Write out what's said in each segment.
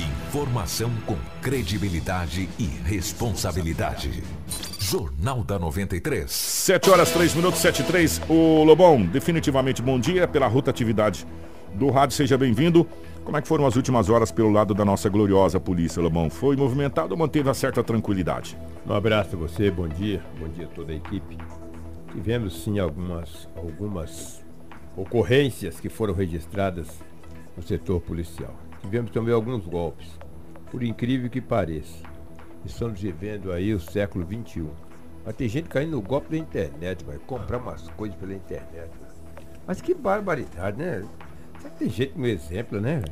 Informação com credibilidade e responsabilidade. Jornal da 93. 7 horas 3 minutos 7 3. O Lobão, definitivamente bom dia pela rotatividade do rádio. Seja bem-vindo. Como é que foram as últimas horas pelo lado da nossa gloriosa polícia, Lobão? Foi movimentado ou manteve uma certa tranquilidade? Um abraço a você, bom dia, bom dia a toda a equipe. Tivemos sim algumas, algumas ocorrências que foram registradas no setor policial. Tivemos também alguns golpes, por incrível que pareça. Estamos vivendo aí o século XXI. Mas tem gente caindo no golpe da internet, vai comprar umas coisas pela internet. Mas que barbaridade, né? Será que tem gente no exemplo, né?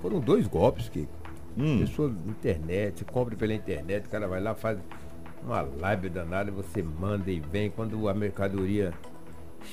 Foram dois golpes que hum. pessoa na internet, compra pela internet, o cara vai lá, faz uma live danada, você manda e vem. Quando a mercadoria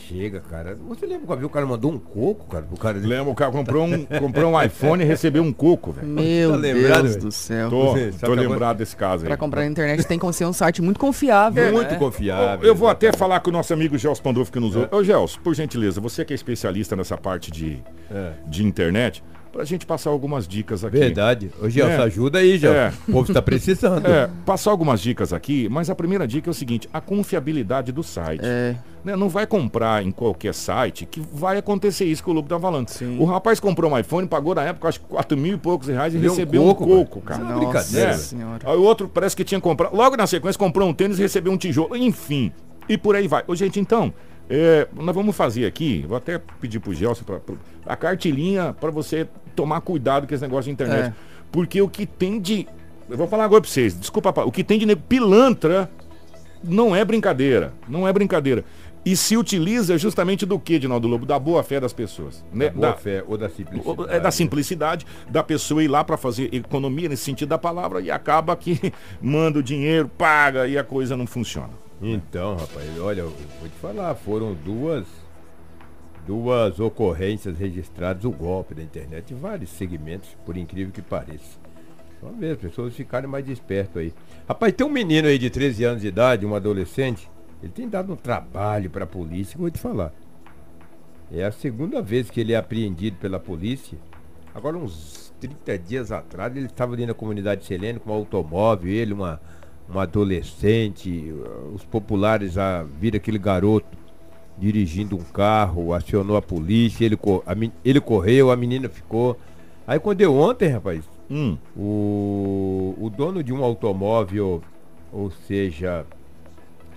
chega, cara. Você lembra que o cara mandou um coco, cara? O cara... Lembra, o cara comprou um, comprou um iPhone e recebeu um coco, velho. Meu tá lembrado, Deus do céu. Tô, tô lembrado desse caso aí. Pra comprar na internet tem como ser um site muito confiável. É, muito né? confiável. Eu vou até falar com o nosso amigo Gels Pandolfo que nos ouve. É. Ô, Gels, por gentileza, você que é especialista nessa parte de, é. de internet para a gente passar algumas dicas aqui. Verdade. Ô, Gelson, é. ajuda aí, Gelson. É. O povo está precisando. É, passar algumas dicas aqui, mas a primeira dica é o seguinte, a confiabilidade do site. É. Né, não vai comprar em qualquer site que vai acontecer isso que o Lobo tá falando. Sim. O rapaz comprou um iPhone, pagou na época acho que 4 mil e poucos reais e Deu recebeu um coco, um coco cara. Nossa, brincadeira. Senhora. Aí o outro parece que tinha comprado, logo na sequência comprou um tênis e recebeu um tijolo. Enfim, e por aí vai. Ô, gente, então, é, nós vamos fazer aqui, vou até pedir pro Gelson pra, pra, a cartilinha para você tomar cuidado com esse negócio de internet. É. Porque o que tem de. Eu vou falar agora pra vocês, desculpa, o que tem de pilantra não é brincadeira. Não é brincadeira. E se utiliza justamente do que, Dinaldo Lobo? Da boa fé das pessoas. Né? Da boa da, fé ou da simplicidade. É da simplicidade da pessoa ir lá para fazer economia nesse sentido da palavra e acaba que manda o dinheiro, paga e a coisa não funciona. Então, rapaz, olha, eu vou te falar, foram duas duas ocorrências registradas o golpe da internet em vários segmentos, por incrível que pareça. Vamos ver, as pessoas ficarem mais despertas aí. Rapaz, tem um menino aí de 13 anos de idade, um adolescente, ele tem dado um trabalho para a polícia, vou te falar. É a segunda vez que ele é apreendido pela polícia. Agora, uns 30 dias atrás, ele estava ali na comunidade Selene com um automóvel, ele, uma, um adolescente, os populares a vir aquele garoto dirigindo um carro, acionou a polícia, ele, a, ele correu, a menina ficou. Aí quando deu ontem, rapaz, hum. o, o dono de um automóvel, ou seja,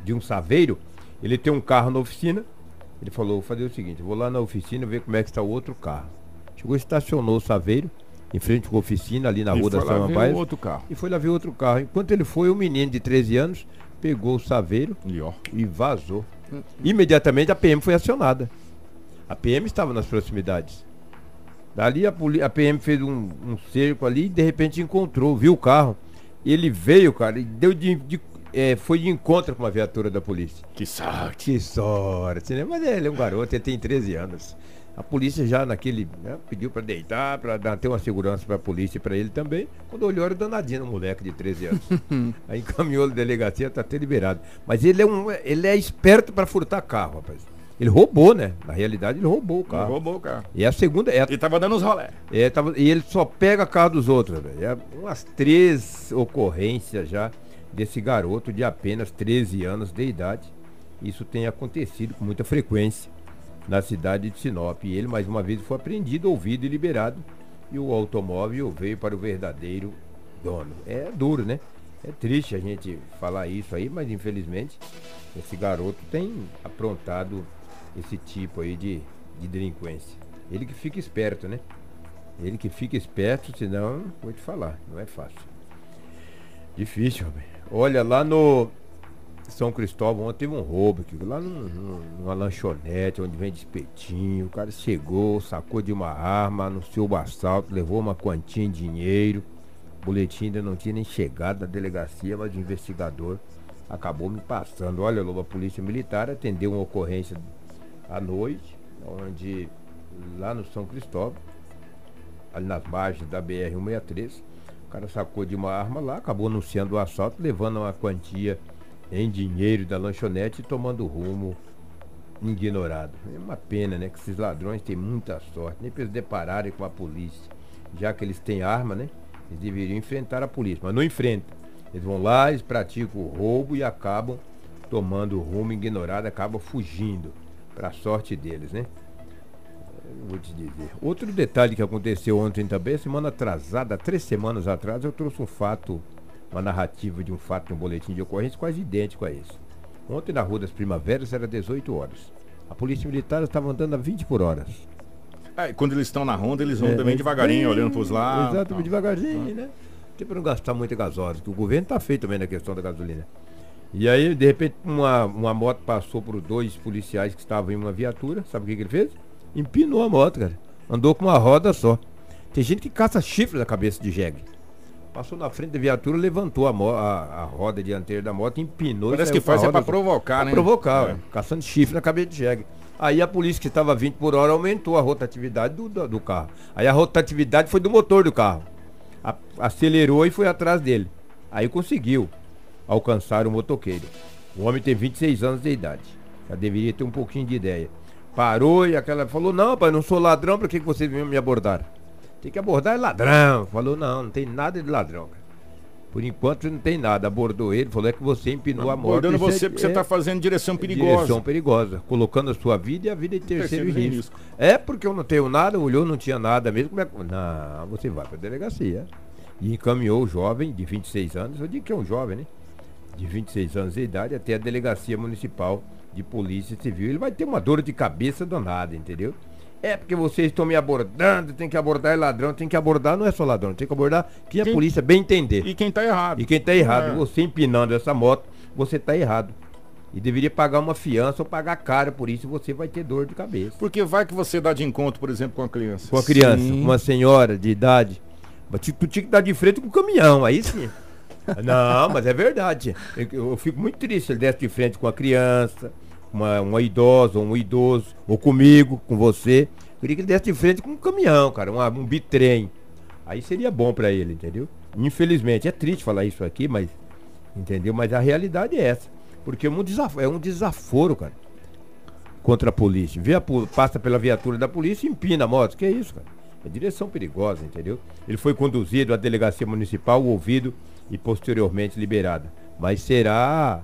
de um saveiro, ele tem um carro na oficina, ele falou, vou fazer o seguinte, vou lá na oficina ver como é que está o outro carro. Chegou, estacionou o saveiro, em frente com a oficina, ali na e rua da São Paz. outro carro. E foi lá ver outro carro. Enquanto ele foi, o um menino de 13 anos pegou o saveiro e, e vazou. Imediatamente a PM foi acionada. A PM estava nas proximidades. Dali a, a PM fez um, um, cerco ali e de repente encontrou, viu o carro. Ele veio, cara, e deu de, de é, foi de encontro com uma viatura da polícia. Que sorte. Que sorte, né? Mas ele é um garoto, ele tem 13 anos. A polícia já naquele, né, pediu para deitar, para ter uma segurança para a polícia e para ele também. Quando olhou era danadinho no moleque de 13 anos. Aí encaminhou a delegacia, tá até liberado. Mas ele é um, ele é esperto para furtar carro, rapaz. Ele roubou, né? Na realidade, ele roubou o carro. Ele roubou o carro. E a segunda. É, ele tava dando os rolé. É, tava, e ele só pega carro dos outros, velho. É umas três ocorrências já desse garoto de apenas 13 anos de idade. Isso tem acontecido com muita frequência na cidade de Sinop. E ele mais uma vez foi apreendido, ouvido e liberado. E o automóvel veio para o verdadeiro dono. É duro, né? É triste a gente falar isso aí, mas infelizmente esse garoto tem aprontado esse tipo aí de, de delinquência. Ele que fica esperto, né? Ele que fica esperto, senão, vou te falar, não é fácil. Difícil, Robin. Olha, lá no são Cristóvão, ontem teve um roubo aqui, lá num, numa lanchonete onde vende espetinho. O cara chegou, sacou de uma arma, anunciou o assalto, levou uma quantia de dinheiro. O boletim ainda não tinha nem chegado na delegacia, mas o investigador acabou me passando. Olha, Lobo, a polícia militar atendeu uma ocorrência à noite, onde lá no São Cristóvão, ali nas margens da BR-163, o cara sacou de uma arma lá, acabou anunciando o assalto, levando uma quantia em dinheiro da lanchonete tomando rumo ignorado. É uma pena, né? Que esses ladrões têm muita sorte, nem eles depararem com a polícia. Já que eles têm arma, né? Eles deveriam enfrentar a polícia, mas não enfrentam. Eles vão lá, eles praticam o roubo e acabam tomando rumo ignorado, acabam fugindo. Para a sorte deles, né? Vou te dizer. Outro detalhe que aconteceu ontem também, semana atrasada, três semanas atrás, eu trouxe um fato, uma narrativa de um fato, um boletim de ocorrência quase idêntico a esse. Ontem na Rua das Primaveras era 18 horas. A polícia militar estava andando a 20 por hora. É, quando eles estão na ronda, eles vão é, também devagarinho, olhando para os lados. Exatamente, devagarzinho, né? Tem para não gastar muita gasóleo, que o governo está feito também na questão da gasolina. E aí, de repente, uma, uma moto passou por dois policiais que estavam em uma viatura. Sabe o que, que ele fez? Empinou a moto, cara. Andou com uma roda só. Tem gente que caça chifre na cabeça de jegue. Passou na frente da viatura, levantou a, a, a roda dianteira da moto, empinou. Parece que faz é pra provocar, pra né? provocar, é. caçando chifre na cabeça de jegue. Aí a polícia que estava 20 por hora aumentou a rotatividade do, do, do, carro. Aí a rotatividade foi do motor do carro. A, acelerou e foi atrás dele. Aí conseguiu alcançar o motoqueiro. O homem tem 26 anos de idade. Já deveria ter um pouquinho de ideia. Parou e aquela falou: Não, pai, não sou ladrão, para que, que você veio me abordar? Tem que abordar é ladrão. Falou: Não, não tem nada de ladrão. Por enquanto não tem nada. Abordou ele, falou: É que você empinou a moto. Abordando você é, porque você está fazendo direção perigosa. Direção perigosa, colocando a sua vida e a vida de terceiro, terceiro risco. risco. É porque eu não tenho nada, olhou, não tinha nada mesmo. Como é... Não, você vai para a delegacia. E encaminhou o jovem de 26 anos, eu digo que é um jovem, né? De 26 anos de idade até a delegacia municipal de polícia civil. Ele vai ter uma dor de cabeça danada, entendeu? É porque vocês estão me abordando, tem que abordar ladrão, tem que abordar, não é só ladrão, tem que abordar que a polícia bem entender. E quem está errado. E quem está errado, é. você empinando essa moto, você está errado. E deveria pagar uma fiança ou pagar caro por isso, você vai ter dor de cabeça. Porque vai que você dá de encontro, por exemplo, com a criança. Com a criança, sim. uma senhora de idade. Tu tinha que dar de frente com o caminhão, aí sim. Não, mas é verdade. Eu, eu, fico muito triste se ele desse de frente com a criança, uma, uma idosa, um idoso, ou comigo, com você. Queria que ele desse de frente com um caminhão, cara, uma, um bitrem. Aí seria bom para ele, entendeu? Infelizmente, é triste falar isso aqui, mas. Entendeu? Mas a realidade é essa. Porque é um desaforo, é um desaforo cara. Contra a polícia. Vê a, passa pela viatura da polícia e empina a moto. Que é isso, cara? É direção perigosa, entendeu? Ele foi conduzido à delegacia municipal, ouvido e posteriormente liberado. Mas será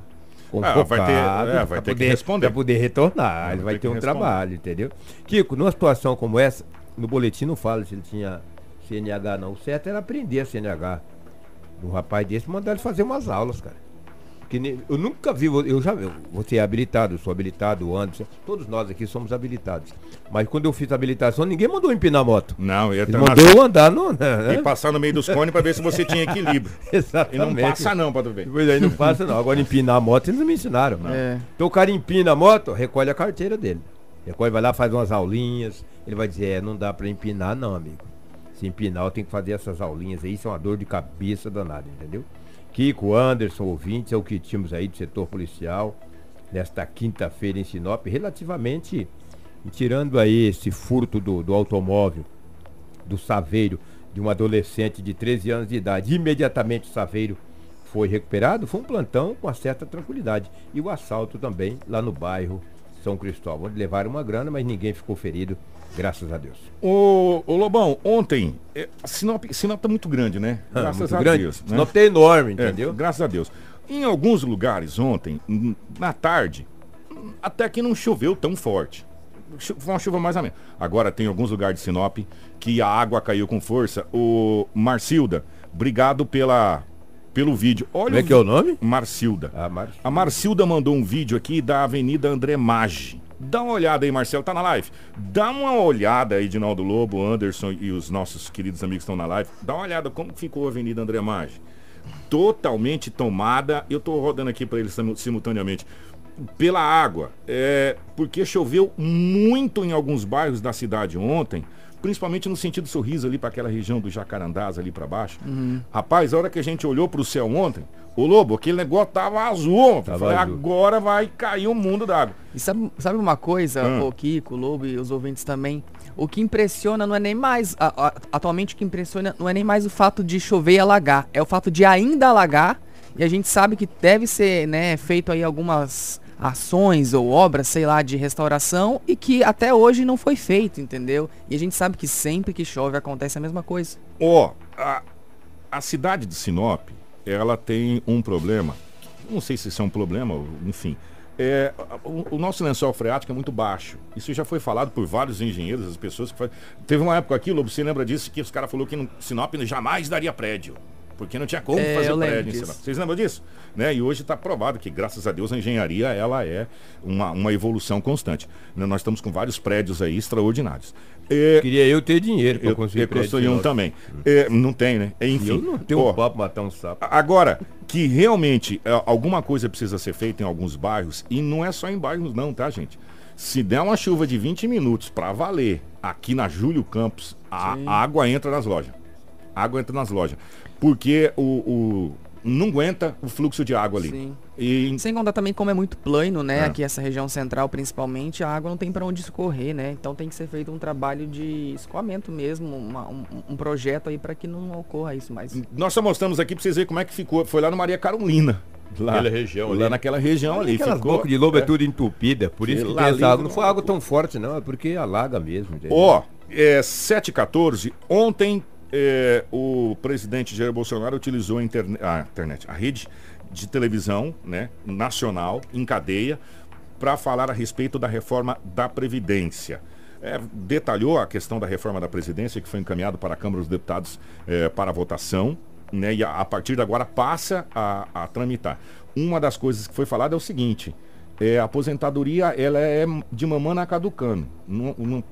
convocado ah, vai ter, é, vai ter poder, que responder. Para poder retornar. ele vai ter, ter um responder. trabalho, entendeu? Kiko, numa situação como essa, no boletim não fala se ele tinha CNH não. O certo era aprender a CNH. Um rapaz desse, mandar ele fazer umas aulas, cara. Que eu nunca vi, eu já você é habilitado, eu sou habilitado, o Anderson, todos nós aqui somos habilitados. Mas quando eu fiz a habilitação, ninguém mandou empinar a moto. Não, eu mandou eu andar no, né? E passar no meio dos cones para ver se você tinha equilíbrio. Exatamente. E não passa não, para ver. Pois aí não passa não. Agora empinar a moto eles não me ensinaram. Não. É. Então o cara empina a moto, recolhe a carteira dele. Recolhe, vai lá, faz umas aulinhas. Ele vai dizer, é, não dá para empinar não, amigo. Se empinar, eu tenho que fazer essas aulinhas aí, isso é uma dor de cabeça danada, entendeu? Kiko, Anderson, ouvintes, é o que tínhamos aí do setor policial nesta quinta-feira em Sinop, relativamente, tirando aí esse furto do, do automóvel, do saveiro, de um adolescente de 13 anos de idade. Imediatamente o saveiro foi recuperado, foi um plantão com uma certa tranquilidade. E o assalto também lá no bairro São Cristóvão, levaram uma grana, mas ninguém ficou ferido Graças a Deus. Ô, ô Lobão, ontem, é, Sinop, Sinop tá muito grande, né? Ah, graças a grande. Deus. Né? Sinop tá enorme, é, entendeu? É, graças a Deus. Em alguns lugares ontem, na tarde, até que não choveu tão forte. Foi uma chuva mais ou menos. Agora tem alguns lugares de Sinop que a água caiu com força. O Marcilda, obrigado pela, pelo vídeo. Olha Como é que é o nome? Marcilda. Ah, Marcilda. A Marcilda mandou um vídeo aqui da Avenida André Maggi. Dá uma olhada aí, Marcelo, tá na live. Dá uma olhada aí, Dinaldo Lobo, Anderson e os nossos queridos amigos estão na live. Dá uma olhada como ficou a Avenida André Maggi. Totalmente tomada. Eu tô rodando aqui para eles simultaneamente. Pela água. É, porque choveu muito em alguns bairros da cidade ontem principalmente no sentido sorriso ali para aquela região do Jacarandás ali para baixo. Uhum. Rapaz, a hora que a gente olhou para o céu ontem, o Lobo, aquele negócio tava azul. Tava falei, azul. agora vai cair o mundo d'água. E sabe, sabe uma coisa, hum. o Kiko, o Lobo e os ouvintes também? O que impressiona não é nem mais. A, a, atualmente o que impressiona não é nem mais o fato de chover e alagar. É o fato de ainda alagar. E a gente sabe que deve ser né, feito aí algumas ações ou obras, sei lá, de restauração e que até hoje não foi feito, entendeu? E a gente sabe que sempre que chove acontece a mesma coisa. Ó, oh, a cidade de Sinop, ela tem um problema. Não sei se isso é um problema, enfim. É, o, o, nosso lençol freático é muito baixo. Isso já foi falado por vários engenheiros, as pessoas que faz... Teve uma época aqui, Lobo, você lembra disso, que os caras falaram que no Sinop jamais daria prédio. Porque não tinha como é, fazer prédio em Sinop. Vocês lembram disso? Né? E hoje está provado que, graças a Deus, a engenharia ela é uma, uma evolução constante. Né? Nós estamos com vários prédios aí extraordinários. É, Queria eu ter dinheiro para conseguir construir um também. É, não tem, né? Enfim. Eu não tenho ó, um papo matar um sapo. Agora, que realmente é, alguma coisa precisa ser feita em alguns bairros, e não é só em bairros não, tá, gente? Se der uma chuva de 20 minutos para valer aqui na Júlio Campos, a, a água entra nas lojas. A água entra nas lojas. Porque o, o não aguenta o fluxo de água ali. Sim. E... Sem contar também como é muito plano, né? É. Aqui essa região central principalmente, a água não tem para onde escorrer, né? Então tem que ser feito um trabalho de escoamento mesmo, uma, um, um, projeto aí para que não ocorra isso mais. Nós só mostramos aqui para vocês verem como é que ficou. Foi lá no Maria Carolina. Lá, naquela região lá ali. naquela região ali. Aquelas ficou, bocas de lobo é, é tudo entupida, por isso que essa água não foi água tão forte não, é porque alaga mesmo. Ó, oh, é 714, ontem é, o presidente Jair Bolsonaro utilizou a, a internet, a rede de televisão né, nacional em cadeia para falar a respeito da reforma da Previdência. É, detalhou a questão da reforma da Previdência que foi encaminhado para a Câmara dos Deputados é, para votação, né, e a, a, partir de agora passa a, a, tramitar. Uma das coisas que foi falada é o seguinte: é, a aposentadoria ela é de mamana caducando. Não, não,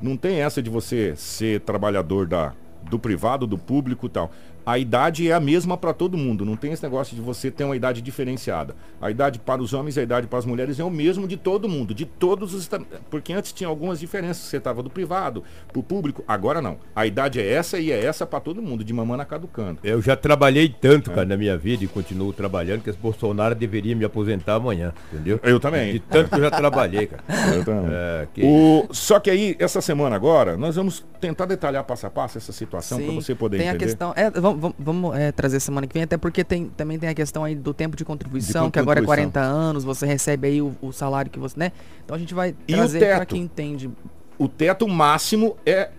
não tem essa de você ser trabalhador da, do privado, do público e tal a idade é a mesma para todo mundo. Não tem esse negócio de você ter uma idade diferenciada. A idade para os homens e a idade para as mulheres é o mesmo de todo mundo, de todos os. Porque antes tinha algumas diferenças. Você estava do privado, para o público. Agora não. A idade é essa e é essa para todo mundo, de mamana caducando. Eu já trabalhei tanto, é. cara, na minha vida e continuo trabalhando que esse Bolsonaro deveria me aposentar amanhã, entendeu? Eu também. De tanto que eu já trabalhei, cara. Eu também. É, que... o... Só que aí, essa semana agora, nós vamos tentar detalhar passo a passo essa situação para você poder tem entender. Tem a questão. É, vamos vamos, vamos é, trazer semana que vem, até porque tem, também tem a questão aí do tempo de contribuição, de que agora é 40 anos, você recebe aí o, o, salário que você, né? Então a gente vai trazer para quem entende. O teto máximo é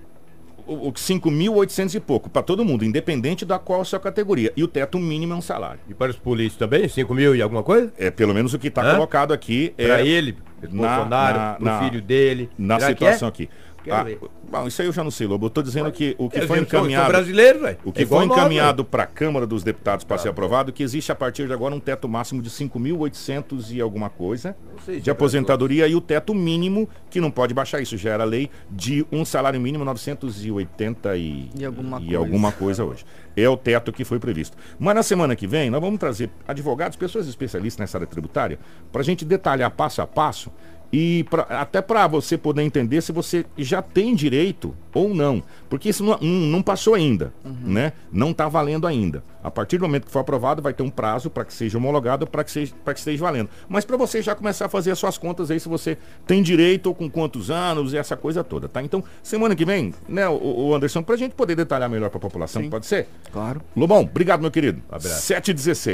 o 5.800 e pouco, para todo mundo, independente da qual a sua categoria. E o teto mínimo é um salário. E para os políticos também? 5 mil e alguma coisa? É, pelo menos o que está colocado aqui. É para ele, na, Bolsonaro, para o filho dele. Na situação é? aqui. Ah, bom, isso aí eu já não sei, Lobo. Eu estou dizendo que o que foi encaminhado. brasileiro, véio. O que é foi encaminhado para a Câmara dos Deputados para ah, ser aprovado, que existe a partir de agora um teto máximo de 5.800 e alguma coisa de aposentadoria e o teto mínimo, que não pode baixar isso, já era lei, de um salário mínimo 980 e, e, alguma, e coisa. alguma coisa hoje. É o teto que foi previsto. Mas na semana que vem, nós vamos trazer advogados, pessoas especialistas nessa área tributária, para a gente detalhar passo a passo e pra, até para você poder entender se você já tem direito ou não. Porque isso não, não passou ainda, uhum. né? Não está valendo ainda. A partir do momento que for aprovado, vai ter um prazo para que seja homologado, para que, seja, que esteja valendo. Mas para você já começar a fazer as suas contas aí, se você tem direito ou com quantos anos e essa coisa toda, tá? Então, semana que vem, né, o, o Anderson, para a gente poder detalhar melhor para a população, Sim. pode ser? Claro. Lobão, obrigado, meu querido. Um abraço. 7 16